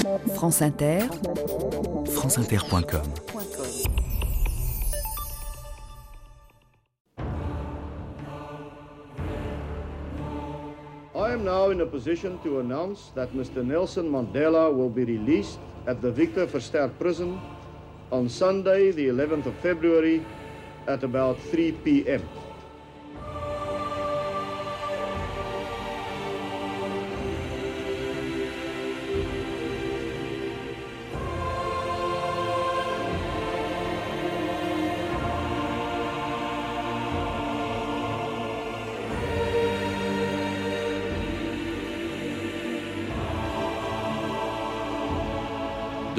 France Inter, franceinter.com I am now in a position to announce that Mr. Nelson Mandela will be released at the Victor Verster prison on Sunday, the 11th of February, at about 3 p.m.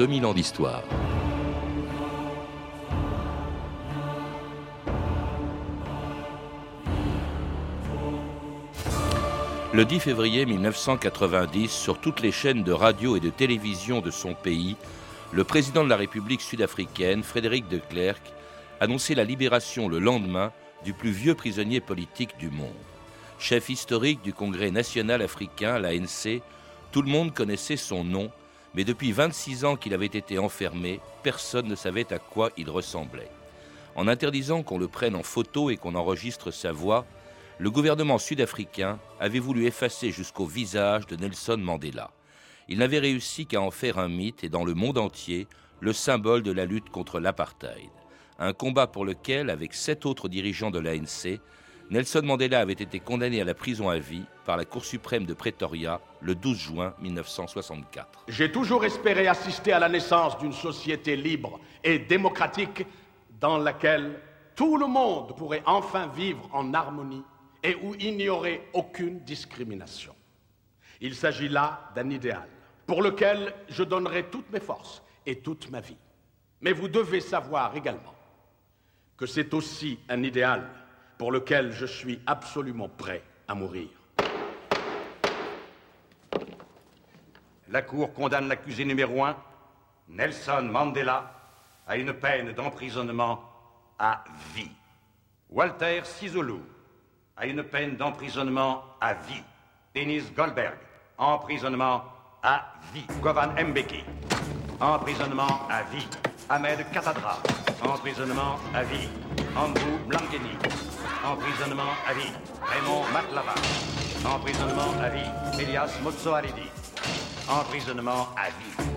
2000 ans d'histoire. Le 10 février 1990, sur toutes les chaînes de radio et de télévision de son pays, le président de la République sud-africaine, Frédéric de Klerk, annonçait la libération le lendemain du plus vieux prisonnier politique du monde. Chef historique du Congrès national africain, l'ANC, tout le monde connaissait son nom mais depuis 26 ans qu'il avait été enfermé, personne ne savait à quoi il ressemblait. En interdisant qu'on le prenne en photo et qu'on enregistre sa voix, le gouvernement sud-africain avait voulu effacer jusqu'au visage de Nelson Mandela. Il n'avait réussi qu'à en faire un mythe et dans le monde entier, le symbole de la lutte contre l'apartheid. Un combat pour lequel, avec sept autres dirigeants de l'ANC, Nelson Mandela avait été condamné à la prison à vie par la Cour suprême de Pretoria le 12 juin 1964. J'ai toujours espéré assister à la naissance d'une société libre et démocratique dans laquelle tout le monde pourrait enfin vivre en harmonie et où il n'y aurait aucune discrimination. Il s'agit là d'un idéal pour lequel je donnerai toutes mes forces et toute ma vie. Mais vous devez savoir également que c'est aussi un idéal pour lequel je suis absolument prêt à mourir. La Cour condamne l'accusé numéro un, Nelson Mandela, à une peine d'emprisonnement à vie. Walter Sisulu, à une peine d'emprisonnement à vie. Denis Goldberg, emprisonnement à vie. Govan Mbeki, emprisonnement à vie. Ahmed Katadra, emprisonnement à vie. Andrew Blankeni, emprisonnement à vie. Raymond Matlava, emprisonnement à vie. Elias Motsoalidi, emprisonnement à vie.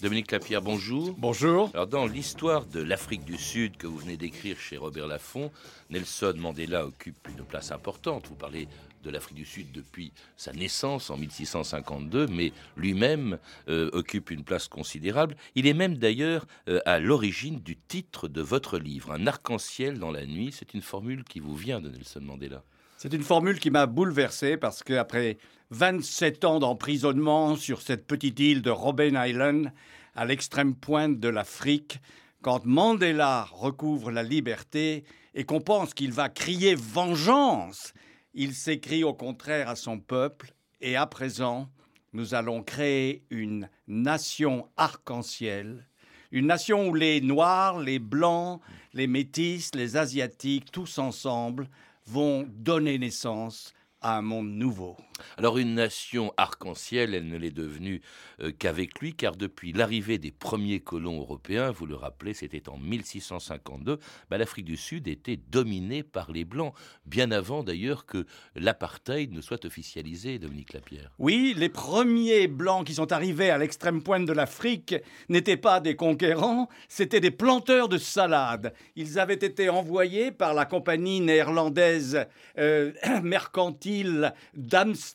Dominique Lapierre, bonjour. Bonjour. Alors, dans l'histoire de l'Afrique du Sud que vous venez d'écrire chez Robert Laffont, Nelson Mandela occupe une place importante. Vous parlez de l'Afrique du Sud depuis sa naissance en 1652, mais lui-même euh, occupe une place considérable. Il est même d'ailleurs euh, à l'origine du titre de votre livre, Un arc-en-ciel dans la nuit. C'est une formule qui vous vient de Nelson Mandela. C'est une formule qui m'a bouleversé parce qu'après 27 ans d'emprisonnement sur cette petite île de Robben Island, à l'extrême pointe de l'Afrique, quand Mandela recouvre la liberté et qu'on pense qu'il va crier vengeance, il s'écrit au contraire à son peuple, et à présent, nous allons créer une nation arc-en-ciel, une nation où les Noirs, les Blancs, les Métis, les Asiatiques, tous ensemble, vont donner naissance à un monde nouveau. Alors une nation arc-en-ciel, elle ne l'est devenue euh, qu'avec lui, car depuis l'arrivée des premiers colons européens, vous le rappelez, c'était en 1652, bah, l'Afrique du Sud était dominée par les Blancs, bien avant d'ailleurs que l'apartheid ne soit officialisé, Dominique Lapierre. Oui, les premiers Blancs qui sont arrivés à l'extrême pointe de l'Afrique n'étaient pas des conquérants, c'étaient des planteurs de salades. Ils avaient été envoyés par la compagnie néerlandaise euh, mercantile d'Amsterdam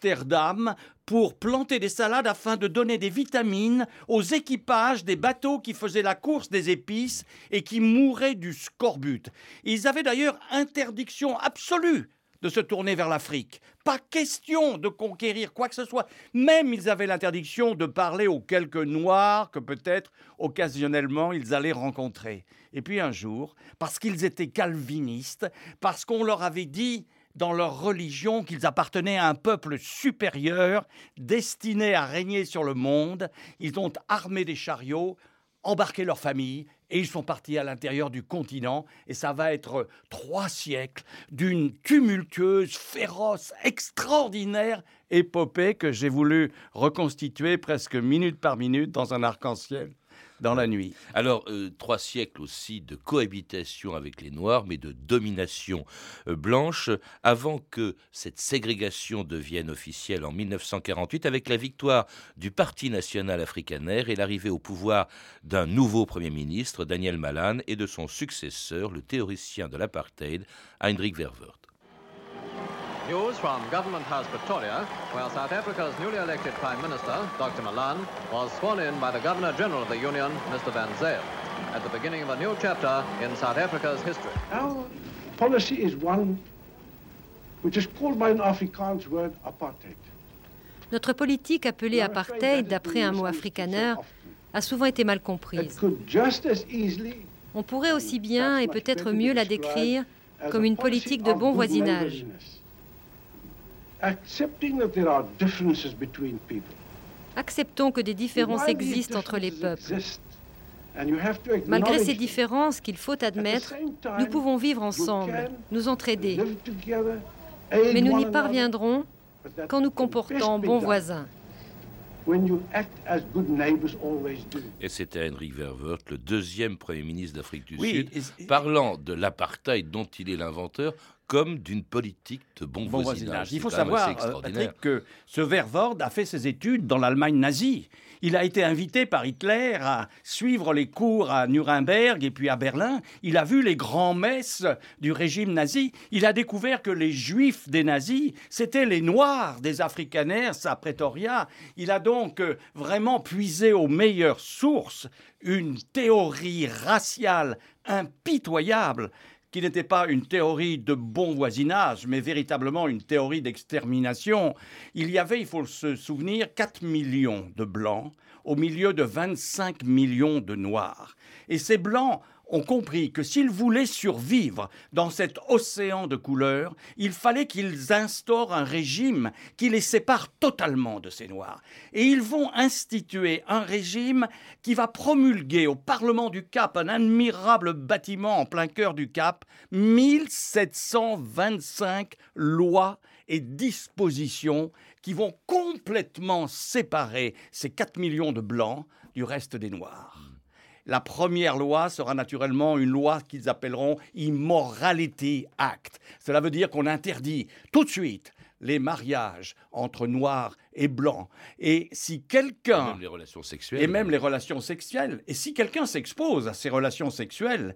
pour planter des salades afin de donner des vitamines aux équipages des bateaux qui faisaient la course des épices et qui mouraient du scorbut. Ils avaient d'ailleurs interdiction absolue de se tourner vers l'Afrique. Pas question de conquérir quoi que ce soit. Même ils avaient l'interdiction de parler aux quelques noirs que peut-être occasionnellement ils allaient rencontrer. Et puis un jour, parce qu'ils étaient calvinistes, parce qu'on leur avait dit dans leur religion qu'ils appartenaient à un peuple supérieur destiné à régner sur le monde. Ils ont armé des chariots, embarqué leurs familles et ils sont partis à l'intérieur du continent, et ça va être trois siècles d'une tumultueuse, féroce, extraordinaire épopée que j'ai voulu reconstituer presque minute par minute dans un arc-en-ciel dans la nuit. Alors, euh, trois siècles aussi de cohabitation avec les Noirs, mais de domination euh, blanche, avant que cette ségrégation devienne officielle en 1948, avec la victoire du Parti national afrikaner et l'arrivée au pouvoir d'un nouveau Premier ministre, Daniel Malan, et de son successeur, le théoricien de l'apartheid, Heinrich Verwoerd. News from Government House Pretoria, where South Africa's newly elected Prime Minister, Dr. Malan, was sworn in by the Governor General of the Union, Mr. Van Zyl, at the beginning of a new chapter in South Africa's history. Our policy is one which is called by an Afrikaans word apartheid. Notre politique appelée apartheid, d'après un mot afrikaner, a souvent été mal comprise. On pourrait aussi bien et peut-être mieux la décrire comme une politique de bon voisinage. Acceptons que des différences existent entre les peuples. Malgré ces différences qu'il faut admettre, nous pouvons vivre ensemble, nous entraider. Mais nous n'y parviendrons qu'en nous comportant bons voisins. Et c'était Henry Verwoerd, le deuxième Premier ministre d'Afrique du Sud, parlant de l'apartheid dont il est l'inventeur comme d'une politique de bon, voisinage. Il faut savoir, euh, Patrick, que ce Verwoerd a fait ses études dans l'Allemagne nazie. Il a été invité par Hitler à suivre les cours à Nuremberg et puis à Berlin. Il a vu les grands-messes du régime nazi. Il a découvert que les juifs des nazis, c'étaient les noirs des Afrikaners à Pretoria. Il a donc euh, vraiment puisé aux meilleures sources une théorie raciale impitoyable qui n'était pas une théorie de bon voisinage, mais véritablement une théorie d'extermination. Il y avait, il faut se souvenir, 4 millions de blancs au milieu de 25 millions de noirs. Et ces blancs ont compris que s'ils voulaient survivre dans cet océan de couleurs, il fallait qu'ils instaurent un régime qui les sépare totalement de ces Noirs. Et ils vont instituer un régime qui va promulguer au Parlement du Cap, un admirable bâtiment en plein cœur du Cap, 1725 lois et dispositions qui vont complètement séparer ces 4 millions de Blancs du reste des Noirs. La première loi sera naturellement une loi qu'ils appelleront Immorality Act. Cela veut dire qu'on interdit tout de suite les mariages entre noirs et blancs. Et si quelqu'un... Même les relations sexuelles. Et même les relations sexuelles. Et si quelqu'un s'expose à ces relations sexuelles,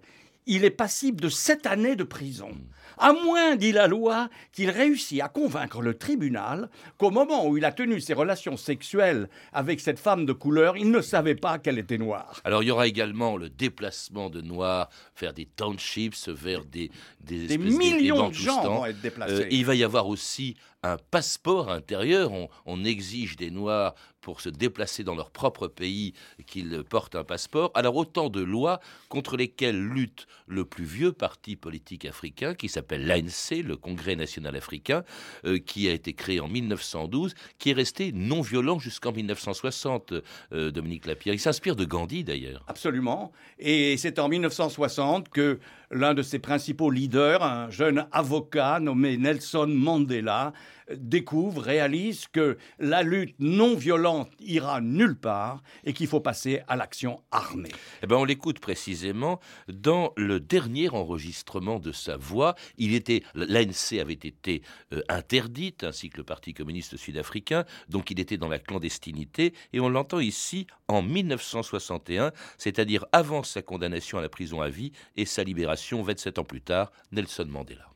il est passible de sept années de prison. À moins, dit la loi, qu'il réussit à convaincre le tribunal qu'au moment où il a tenu ses relations sexuelles avec cette femme de couleur, il ne savait pas qu'elle était noire. Alors il y aura également le déplacement de noirs vers des townships, vers des des, millions de gens vont être déplacés. Euh, il va y avoir aussi un passeport intérieur. On, exige des Noirs pour se déplacer dans leur propre pays qu'ils portent un passeport. Alors autant de lois contre lesquelles lutte le plus vieux parti politique africain qui s'appelle l'ANC, le Congrès national africain, euh, qui a été créé en 1912, qui est resté non violent jusqu'en 1960, euh, Dominique Lapierre. Il s'inspire de Gandhi d'ailleurs. Absolument. Et c'est en 1960 que l'un de ses principaux leaders, un jeune avocat nommé Nelson Mandela, découvre, réalise que la lutte non violente ira nulle part et qu'il faut passer à l'action armée. Eh ben, on l'écoute précisément dans le dernier enregistrement de sa voix. Il était, l'ANC avait été euh, interdite, ainsi que le Parti communiste sud-africain, donc il était dans la clandestinité, et on l'entend ici en 1961, c'est-à-dire avant sa condamnation à la prison à vie et sa libération 27 ans plus tard, Nelson Mandela.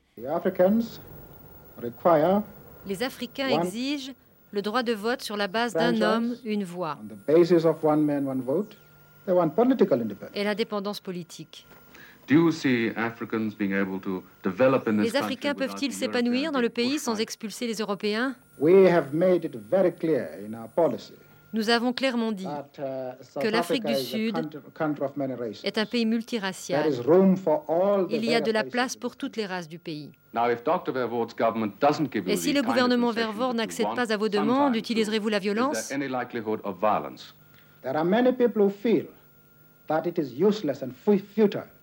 Les Africains exigent le droit de vote sur la base d'un homme, une voix. Et l'indépendance politique. Les Africains peuvent-ils s'épanouir dans le pays sans expulser les Européens? Nous avons clairement dit uh, que l'Afrique du Sud est un pays multiracial. Il y a de la place pour toutes les races du pays. Et si le gouvernement Vervoort n'accède pas à vos demandes, utiliserez-vous la violence?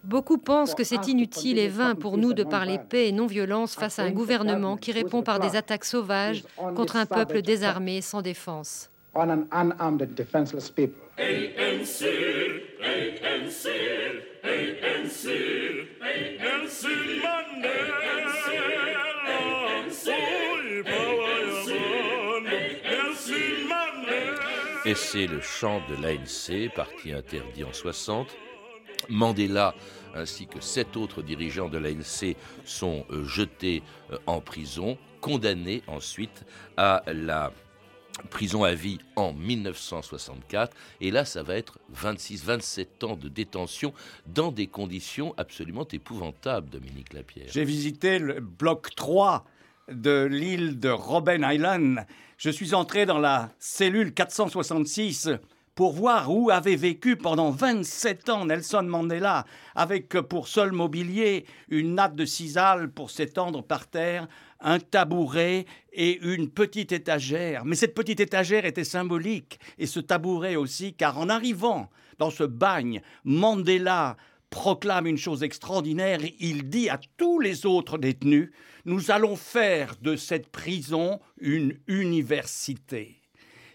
Beaucoup pensent que c'est inutile et vain pour nous de parler paix et non-violence face à un gouvernement qui répond par des attaques sauvages contre un peuple désarmé et sans défense. Et c'est le chant de l'ANC, parti interdit en 60. Mandela ainsi que sept autres dirigeants de l'ANC sont euh, jetés euh, en prison, condamnés ensuite à la prison à vie en 1964. Et là, ça va être 26-27 ans de détention dans des conditions absolument épouvantables, Dominique Lapierre. J'ai visité le bloc 3 de l'île de Robben Island. Je suis entré dans la cellule 466 pour voir où avait vécu pendant 27 ans Nelson Mandela, avec pour seul mobilier une natte de cisale pour s'étendre par terre, un tabouret et une petite étagère. Mais cette petite étagère était symbolique, et ce tabouret aussi, car en arrivant dans ce bagne, Mandela proclame une chose extraordinaire, il dit à tous les autres détenus, nous allons faire de cette prison une université.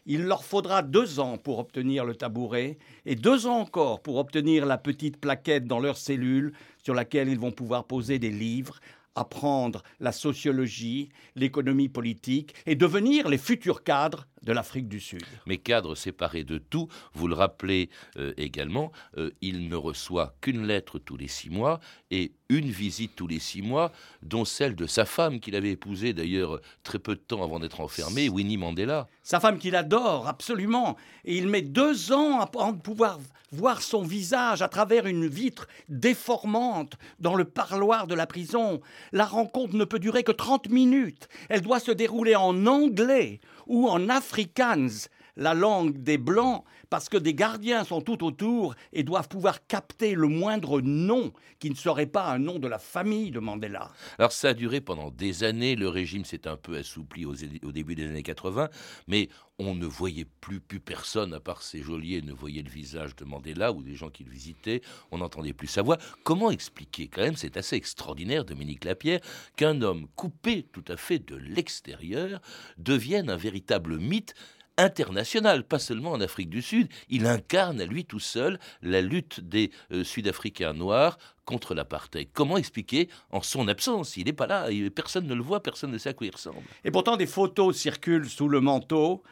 Il leur faudra deux ans pour obtenir le tabouret et deux ans encore pour obtenir la petite plaquette dans leur cellule sur laquelle ils vont pouvoir poser des livres apprendre la sociologie, l'économie politique et devenir les futurs cadres de l'Afrique du Sud. Mais cadre séparé de tout, vous le rappelez euh, également, euh, il ne reçoit qu'une lettre tous les six mois et une visite tous les six mois, dont celle de sa femme qu'il avait épousée d'ailleurs très peu de temps avant d'être enfermé, Winnie Mandela. Sa femme qu'il adore absolument, et il met deux ans à pouvoir voir son visage à travers une vitre déformante dans le parloir de la prison. La rencontre ne peut durer que 30 minutes. Elle doit se dérouler en anglais ou en afrikaans, la langue des Blancs, parce que des gardiens sont tout autour et doivent pouvoir capter le moindre nom qui ne serait pas un nom de la famille de Mandela. Alors ça a duré pendant des années, le régime s'est un peu assoupli au, début des années 80, mais on ne voyait plus, plus personne, à part ses geôliers, ne voyait le visage de Mandela ou des gens qui le visitaient, on n'entendait plus sa voix. Comment expliquer, quand même, c'est assez extraordinaire, Dominique Lapierre, qu'un homme coupé tout à fait de l'extérieur devienne un véritable mythe international, pas seulement en Afrique du Sud. Il incarne à lui tout seul la lutte des euh, Sud-Africains noirs contre l'apartheid. Comment expliquer en son absence Il n'est pas là, personne ne le voit, personne ne sait à quoi il ressemble. Et pourtant, des photos circulent sous le manteau.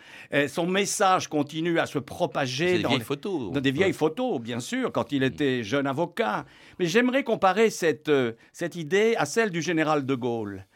son message continue à se propager dans, des vieilles photos. Dans des vieilles photos, bien sûr, quand il était jeune avocat. Mais j'aimerais comparer cette, euh, cette idée à celle du général de Gaulle.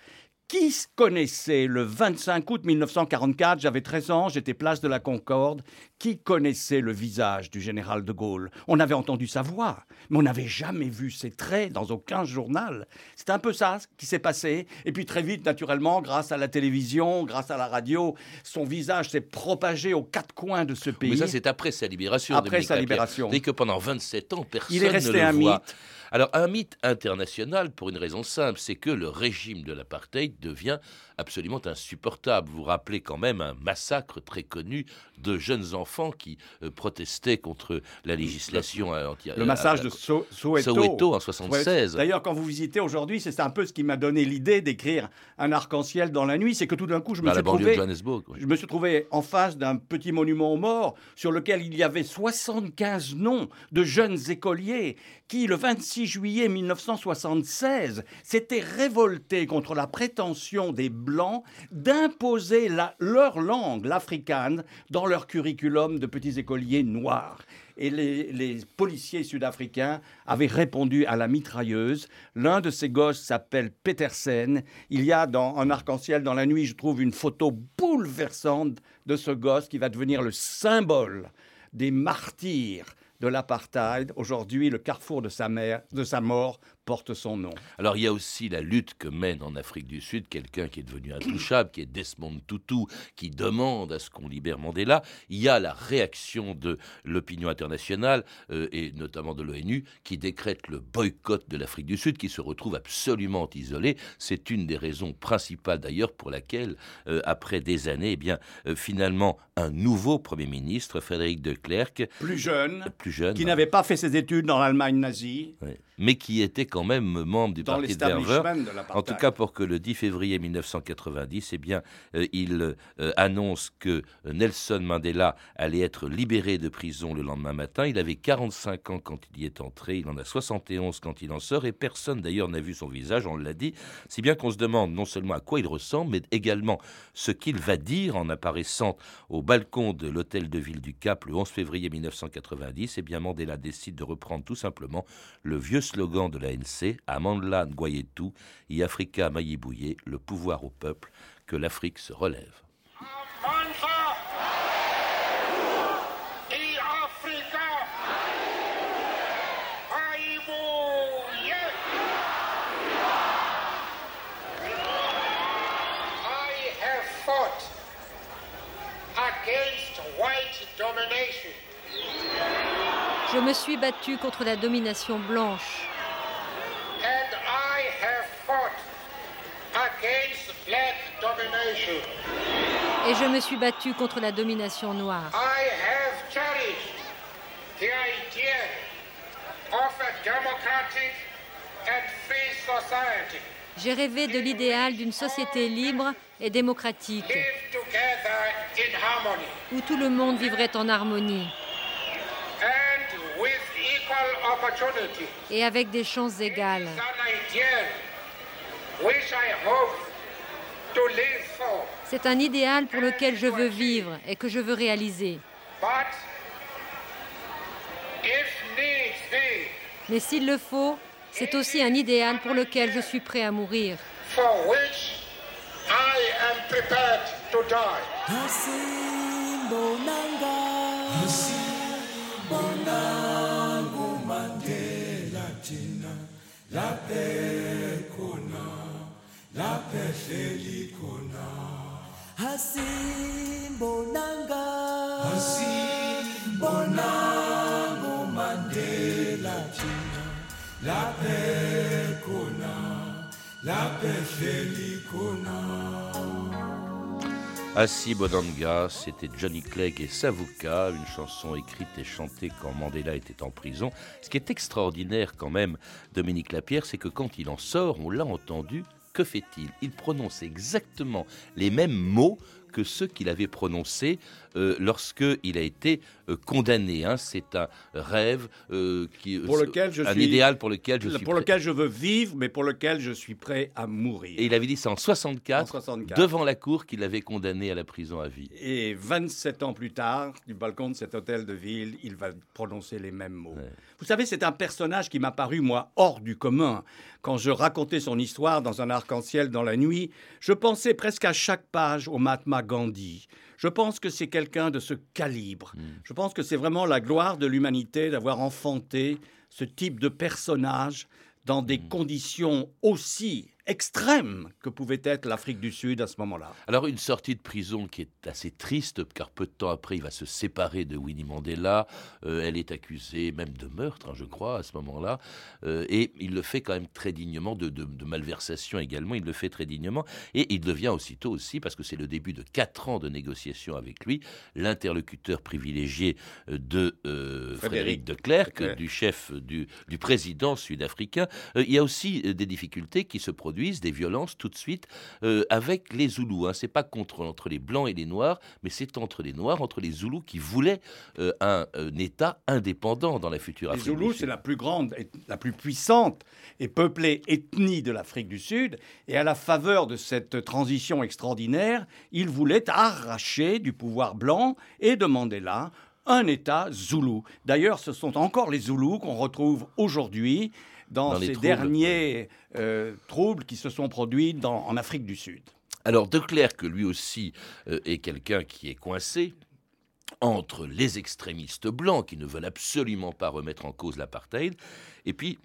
Qui connaissait le 25 août 1944, j'avais 13 ans, j'étais place de la Concorde, qui connaissait le visage du général de Gaulle? On avait entendu sa voix, mais on n'avait jamais vu ses traits dans aucun journal. C'est un peu ça qui s'est passé. Et puis très vite, naturellement, grâce à la télévision, grâce à la radio, son visage s'est propagé aux quatre coins de ce pays. Mais ça, c'est après sa libération. Après sa libération. Dès que pendant 27 ans, personne Il est resté ne le un voit. mythe. Alors un mythe international pour une raison simple, c'est que le régime de l'apartheid devient absolument insupportable. Vous vous rappelez quand même un massacre très connu de jeunes enfants qui euh, protestaient contre la législation anti Le massacre de Soweto. en 76. D'ailleurs, quand vous visitez aujourd'hui, c'est un peu ce qui m'a donné l'idée d'écrire un arc-en-ciel dans la nuit, c'est que tout d'un coup, je me, suis trouvé, je me suis trouvé en face d'un petit monument aux morts sur lequel il y avait 75 noms de jeunes écoliers qui, le 26 juillet 1976, s'étaient révoltés contre la prétention des Blancs d'imposer leur langue, l'afrikaans, dans leur curriculum de petits écoliers noirs. Et les, policiers sud-africains avaient répondu à la mitrailleuse. L'un de ces gosses s'appelle Petersen. Il y a dans un arc-en-ciel dans la nuit, je trouve une photo bouleversante de ce gosse qui va devenir le symbole des martyrs de l'apartheid. Aujourd'hui, le carrefour de sa, mère, de sa mort porte son nom. Alors il y a aussi la lutte que mène en Afrique du Sud quelqu'un qui est devenu intouchable, qui est Desmond Tutu, qui demande à ce qu'on libère Mandela. Il y a la réaction de l'opinion internationale euh, et notamment de l'ONU qui décrète le boycott de l'Afrique du Sud, qui se retrouve absolument isolé. C'est une des raisons principales d'ailleurs pour laquelle, euh, après des années, eh bien euh, finalement un nouveau Premier ministre, Frédéric de Klerk, plus jeune, plus jeune, qui n'avait pas fait ses études dans l'Allemagne nazie mais qui était quand même membre du parti de Verver. En tout cas, pour que le 10 février 1990, eh bien, euh, il euh, annonce que Nelson Mandela allait être libéré de prison le lendemain matin. Il avait 45 ans quand il y est entré, il en a 71 quand il en sort, et personne d'ailleurs n'a vu son visage, on l'a dit, si bien qu'on se demande non seulement à quoi il ressemble, mais également ce qu'il va dire en apparaissant au balcon de l'hôtel de ville du Cap le 11 février 1990. Eh bien, Mandela décide de reprendre tout simplement le vieux slogan de l'ANC, Amandla Ngoyetu et Africa Mayibouye, le pouvoir au peuple, que l'Afrique se relève. Je me suis battu contre la domination blanche. Et je me suis battu contre la domination noire. J'ai rêvé de l'idéal d'une société libre et démocratique, où tout le monde vivrait en harmonie et avec des chances égales. C'est un idéal pour lequel je veux vivre et que je veux réaliser. Mais s'il le faut, c'est aussi un idéal pour lequel je suis prêt à mourir. Laphe khona laphe hleli khona asimbonanga asimbonanga umandela thina laphe khona laphe hleli khona Assi Bonanga, c'était Johnny Clegg et Savuka, une chanson écrite et chantée quand Mandela était en prison. Ce qui est extraordinaire quand même, Dominique Lapierre, c'est que quand il en sort, on l'a entendu, que fait-il? Il prononce exactement les mêmes mots que ceux qu'il avait prononcés euh, lorsqu'il a été euh, condamné. Hein. C'est un rêve euh, qui, pour lequel je un idéal pour lequel je suis pour lequel je veux vivre, mais pour lequel je suis prêt à mourir. Et il avait dit ça en 64, devant la cour qu'il avait condamné à la prison à vie. Et 27 ans plus tard, du balcon de cet hôtel de ville, il va prononcer les mêmes mots. Vous savez, c'est un personnage qui m'a paru moi hors du commun. Quand je racontais son histoire dans un arc-en-ciel dans la nuit, je pensais presque à chaque page au Mahatma Gandhi. Je pense que c'est quelqu'un de ce calibre. Hmm. Je pense que c'est vraiment la gloire de l'humanité d'avoir enfanté ce type de personnage dans des hmm. conditions aussi extrême que pouvait être l'Afrique du Sud à ce moment-là. Alors une sortie de prison qui est assez triste, car peu de temps après, il va se séparer de Winnie Mandela. Euh, elle est accusée même de meurtre, hein, je crois, à ce moment-là. Euh, et il le fait quand même très dignement, de, malversation également, il le fait très dignement. Et il devient aussitôt aussi, parce que c'est le début de quatre ans de négociations avec lui, l'interlocuteur privilégié euh, de Frédéric de Klerk, du chef du, du président sud-africain. il y a aussi des difficultés qui se produisent des violences tout de suite euh, avec les Zoulous. Hein. C'est pas contre entre les blancs et les noirs, mais c'est entre les noirs, entre les Zoulous qui voulaient euh, un, État indépendant dans la future Afrique. Les Zoulous, c'est la plus grande, la plus puissante et peuplée ethnie de l'Afrique du Sud. Et à la faveur de cette transition extraordinaire, ils voulaient arracher du pouvoir blanc et de Mandela un État zoulou. D'ailleurs, ce sont encore les Zoulous qu'on retrouve aujourd'hui dans, ces derniers euh, troubles qui se sont produits en Afrique du Sud. Alors, de clair que lui aussi euh, est quelqu'un qui est coincé, entre les extrémistes blancs qui ne veulent absolument pas remettre en cause l'apartheid, et puis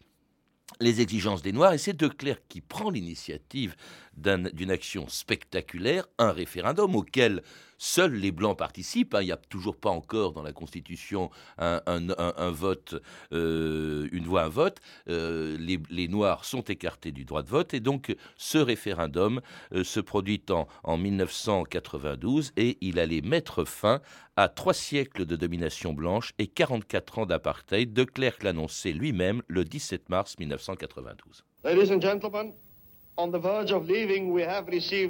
les exigences des Noirs, et c'est De Klerk qui prend l'initiative d'une action spectaculaire, un référendum auquel Seuls les Blancs participent. Hein. Il n'y a toujours pas encore dans la Constitution un, vote, euh, une voix, un vote. Euh, les, Noirs sont écartés du droit de vote. Et donc, ce référendum euh, se produit en, en 1992 et il allait mettre fin à trois siècles de domination blanche et 44 ans d'apartheid. De Klerk l'annonçait lui-même le 17 mars 1992. Ladies and gentlemen,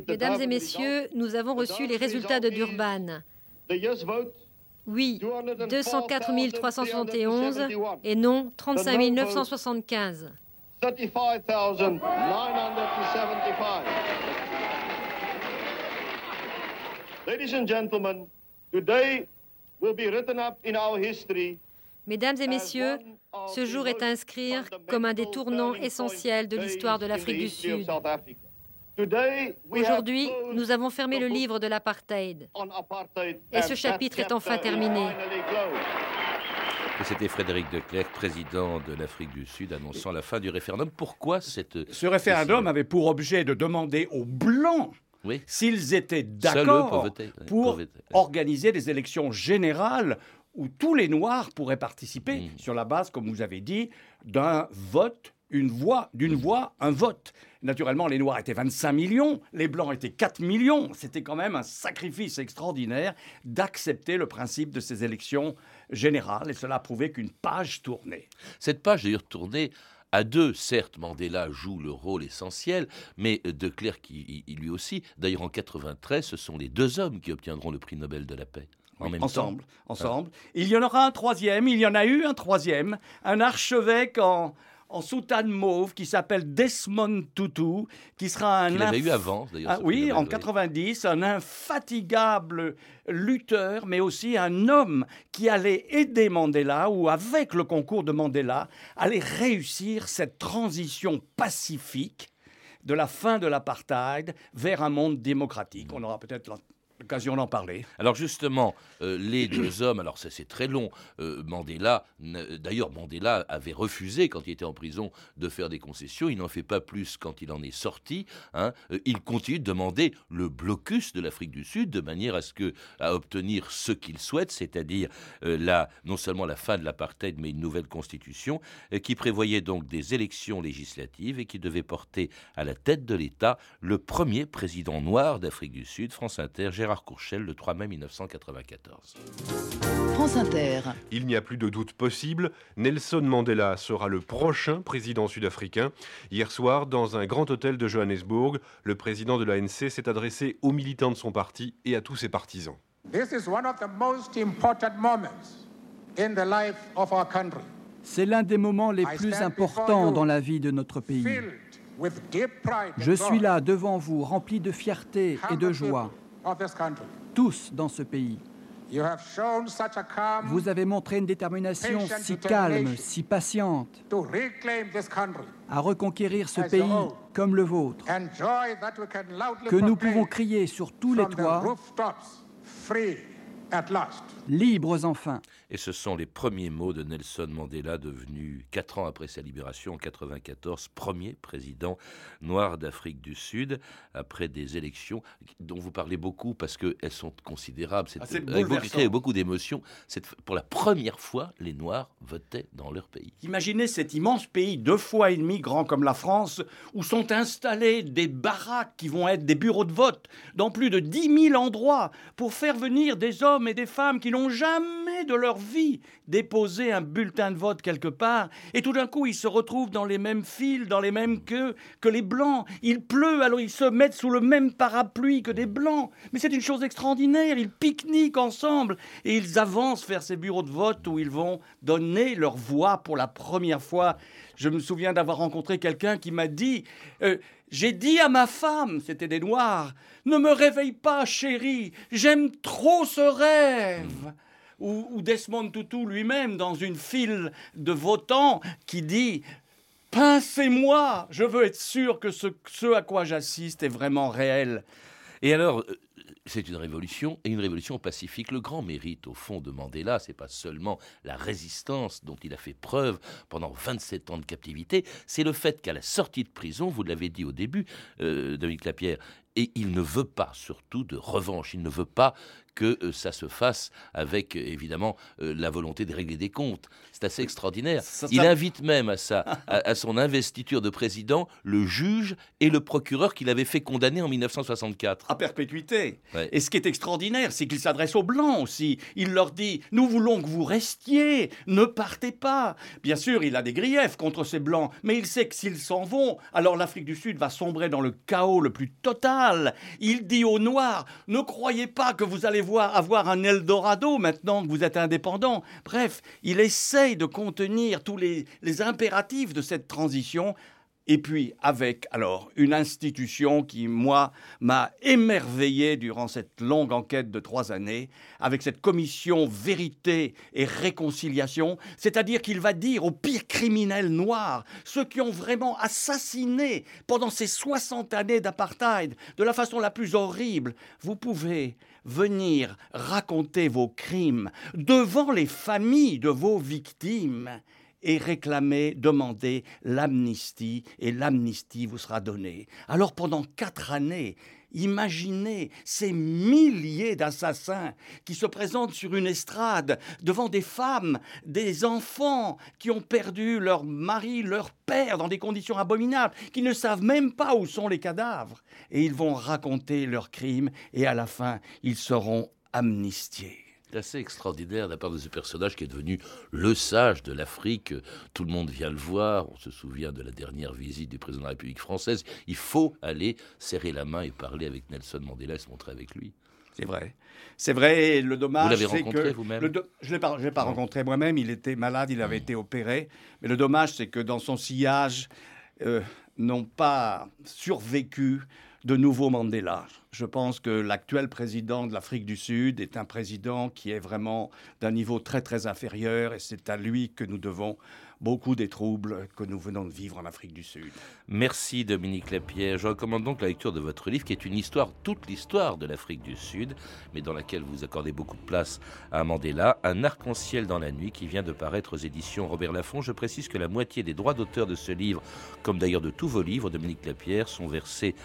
Mesdames et messieurs, nous avons reçu les résultats de Durban. Oui, 204 371 et non 35 975. Ladies and gentlemen, today will be written up in our history Mesdames et messieurs, ce jour est à inscrire comme un des tournants essentiels de l'histoire de l'Afrique du Sud. Aujourd'hui, nous avons fermé le livre de l'apartheid. Et ce chapitre est enfin terminé. C'était Frédéric de Klerk, président de l'Afrique du Sud, annonçant la fin du référendum. Pourquoi cette... Ce référendum avait pour objet de demander aux Blancs s'ils étaient d'accord pour, organiser des élections générales où tous les Noirs pourraient participer mmh. sur la base, comme vous avez dit, d'un vote, une voix, d'une voix, un vote. Naturellement, les Noirs étaient 25 millions, les Blancs étaient 4 millions. C'était quand même un sacrifice extraordinaire d'accepter le principe de ces élections générales, et cela prouvait qu'une page tournait. Cette page d'ailleurs tournait à deux, certes, Mandela joue le rôle essentiel, mais De Klerk, lui aussi. D'ailleurs, en 93, ce sont les deux hommes qui obtiendront le prix Nobel de la paix ensemble, Ensemble. Il y en aura un troisième, il y en a eu un troisième, un archevêque en, en soutane mauve qui s'appelle Desmond Tutu, qui sera un... Il avait eu avant, d'ailleurs. Ah, oui, en 90, un infatigable lutteur, mais aussi un homme qui allait aider Mandela, ou avec le concours de Mandela, allait réussir cette transition pacifique de la fin de l'apartheid vers un monde démocratique. On aura peut-être l'occasion d'en parler. Alors justement, euh, les deux hommes, alors ça c'est très long, euh, Mandela, d'ailleurs Mandela avait refusé quand il était en prison de faire des concessions, il n'en fait pas plus quand il en est sorti, hein. euh, il continue de demander le blocus de l'Afrique du Sud de manière à ce que, à obtenir ce qu'il souhaite, c'est-à-dire non seulement la fin de l'apartheid, mais une nouvelle constitution qui prévoyait donc des élections législatives et qui devait porter à la tête de l'État le premier président noir d'Afrique du Sud, France Inter, Gérard Courchel, le 3 mai 1994. France Inter. Il n'y a plus de doute possible, Nelson Mandela sera le prochain président sud-africain. Hier soir, dans un grand hôtel de Johannesburg, le président de l'ANC s'est adressé aux militants de son parti et à tous ses partisans. C'est l'un des moments les plus importants dans la vie de notre pays. Je suis là devant vous, rempli de fierté et de joie tous dans ce pays. Vous avez montré une détermination si calme, si patiente à reconquérir ce pays comme le vôtre, que nous pouvons crier sur tous les toits, libres enfin. Et ce sont les premiers mots de Nelson Mandela, devenu quatre ans après sa libération en 1994, premier président noir d'Afrique du Sud, après des élections dont vous parlez beaucoup parce qu'elles sont considérables. C'est ah, beaucoup d'émotions. Pour la première fois, les Noirs votaient dans leur pays. Imaginez cet immense pays, deux fois et demi grand comme la France, où sont installés des baraques qui vont être des bureaux de vote dans plus de 10 000 endroits pour faire venir des hommes et des femmes qui n'ont jamais de leur vie déposer un bulletin de vote quelque part, et tout d'un coup ils se retrouvent dans les mêmes files, dans les mêmes queues que les blancs. Il pleut, alors ils se mettent sous le même parapluie que des blancs. Mais c'est une chose extraordinaire, ils pique-niquent ensemble et ils avancent vers ces bureaux de vote où ils vont donner leur voix pour la première fois. Je me souviens d'avoir rencontré quelqu'un qui m'a dit euh, J'ai dit à ma femme, c'était des Noirs, ne me réveille pas, chérie, j'aime trop ce rêve ou, Desmond Tutu lui-même dans une file de votants qui dit Pincez-moi, je veux être sûr que ce, ce à quoi j'assiste est vraiment réel. Et alors, c'est une révolution et une révolution pacifique. Le grand mérite, au fond, de Mandela, c'est pas seulement la résistance dont il a fait preuve pendant 27 ans de captivité, c'est le fait qu'à la sortie de prison, vous l'avez dit au début, euh, Dominique Lapierre, et il ne veut pas surtout de revanche, il ne veut pas que euh, ça se fasse avec évidemment euh, la volonté de régler des comptes. C'est assez extraordinaire. Il invite même à, sa, à, son investiture de président le juge et le procureur qu'il avait fait condamner en 1964. À perpétuité. Et ce qui est extraordinaire, c'est qu'il s'adresse aux Blancs aussi. Il leur dit Nous voulons que vous restiez, ne partez pas. Bien sûr, il a des griefs contre ces Blancs, mais il sait que s'ils s'en vont, alors l'Afrique du Sud va sombrer dans le chaos le plus total. Il dit aux Noirs Ne croyez pas que vous allez voir avoir un Eldorado maintenant que vous êtes indépendant. Bref, il essaye de contenir tous les impératifs de cette transition et puis avec alors une institution qui, moi, m'a émerveillé durant cette longue enquête de trois années, avec cette commission vérité et réconciliation, c'est-à-dire qu'il va dire aux pires criminels noirs, ceux qui ont vraiment assassiné pendant ces 60 années d'apartheid de la façon la plus horrible, vous pouvez venir raconter vos crimes devant les familles de vos victimes et réclamer, demander l'amnistie, et l'amnistie vous sera donnée. Alors pendant quatre années, Imaginez ces milliers d'assassins qui se présentent sur une estrade devant des femmes, des enfants qui ont perdu leur mari, leur père dans des conditions abominables, qui ne savent même pas où sont les cadavres. Et ils vont raconter leurs crimes et à la fin, ils seront amnistiés assez extraordinaire de la part de ce personnage qui est devenu le sage de l'Afrique. Tout le monde vient le voir. On se souvient de la dernière visite du président de la République française. Il faut aller serrer la main et parler avec Nelson Mandela et se montrer avec lui. C'est vrai. C'est vrai. Le dommage. Vous l'avez rencontré vous-même Je ne l'ai pas, rencontré moi-même. Il était malade, il avait été opéré. Mais le dommage, c'est que dans son sillage, euh, n'ont pas survécu de nouveaux Mandela. Je pense que l'actuel président de l'Afrique du Sud est un président qui est vraiment d'un niveau très très inférieur et c'est à lui que nous devons beaucoup des troubles que nous venons de vivre en Afrique du Sud. Merci Dominique Lapierre. Je recommande donc la lecture de votre livre qui est une histoire, toute l'histoire de l'Afrique du Sud, mais dans laquelle vous accordez beaucoup de place à Mandela, Un arc-en-ciel dans la nuit qui vient de paraître aux éditions Robert Laffont. Je précise que la moitié des droits d'auteur de ce livre, comme d'ailleurs de tous vos livres, Dominique Lapierre, sont versés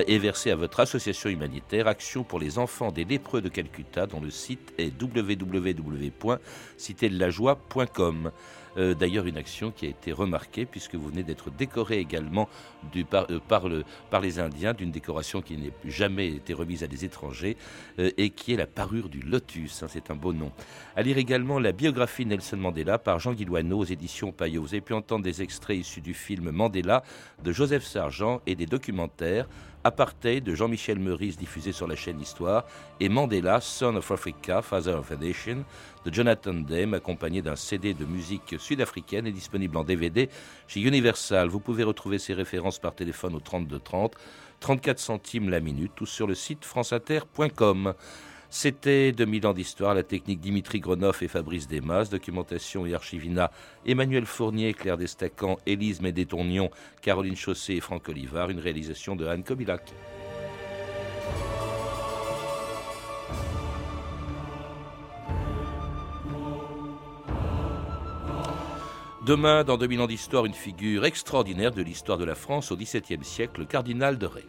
est versé à votre association humanitaire Action pour les enfants des lépreux de Calcutta, dont le site est www.citedelajoie.com. Euh, d'ailleurs, une action qui a été remarquée puisque vous venez d'être décoré également euh, par, le, par, les Indiens d'une décoration qui n'a jamais été remise à des étrangers euh, et qui est la parure du lotus. Hein, c'est un beau nom. À lire également la biographie Nelson Mandela par Jean Guilouano aux éditions Payot. Vous avez pu entendre des extraits issus du film Mandela de Joseph Sargent et des documentaires Apartheid de Jean-Michel Meurice diffusé sur la chaîne Histoire et Mandela, Son of Africa, Father of a Nation de Jonathan Dame accompagné d'un CD de musique sud-africaine et disponible en DVD chez Universal. Vous pouvez retrouver ces références par téléphone au 32 30, 34 centimes la minute ou sur le site franceinter.com. C'était 2000 ans d'histoire, la technique Dimitri Gronoff et Fabrice Desmas, documentation et archivina Emmanuel Fournier, Claire Destacan, Élise Médétonnion, Caroline Chaussé et Franck Olivard, une réalisation de Anne Kobilac. Demain, dans 2000 ans d'histoire, une figure extraordinaire de l'histoire de la France au XVIIe siècle, le cardinal de Ré.